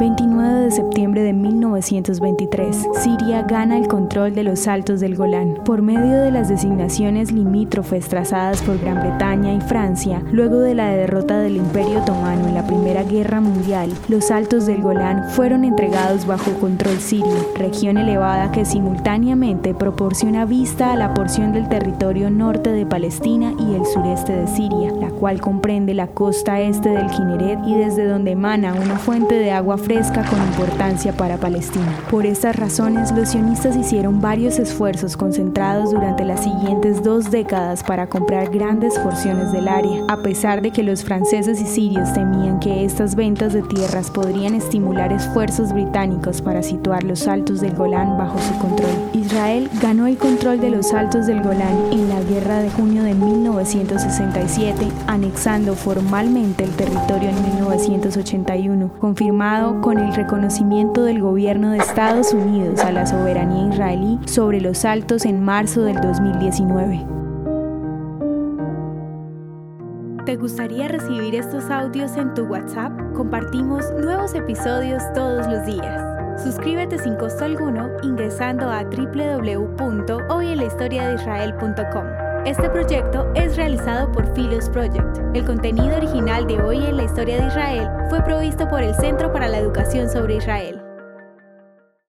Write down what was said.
29 de septiembre de 1923, Siria gana el control de los Altos del Golán por medio de las designaciones limítrofes trazadas por Gran Bretaña y Francia. Luego de la derrota del Imperio Otomano en la Primera Guerra Mundial, los Altos del Golán fueron entregados bajo control sirio, región elevada que simultáneamente proporciona vista a la porción del territorio norte de Palestina y el sureste de Siria, la cual comprende la costa este del Kineret y desde donde emana una fuente de agua fresca con importancia para Palestina. Por estas razones, los sionistas hicieron varios esfuerzos concentrados durante las siguientes dos décadas para comprar grandes porciones del área, a pesar de que los franceses y sirios temían que estas ventas de tierras podrían estimular esfuerzos británicos para situar los altos del Golán bajo su control. Israel ganó el control de los altos del Golán en la guerra de junio de 1967, anexando formalmente el territorio en 1981, confirmado con el reconocimiento del gobierno de Estados Unidos a la soberanía israelí sobre los altos en marzo del 2019. ¿Te gustaría recibir estos audios en tu WhatsApp? Compartimos nuevos episodios todos los días. Suscríbete sin costo alguno ingresando a www.hoyenlahistoriadeisrael.com. Este proyecto es realizado por Philos Project. El contenido original de Hoy en la Historia de Israel fue provisto por el Centro para la Educación sobre Israel.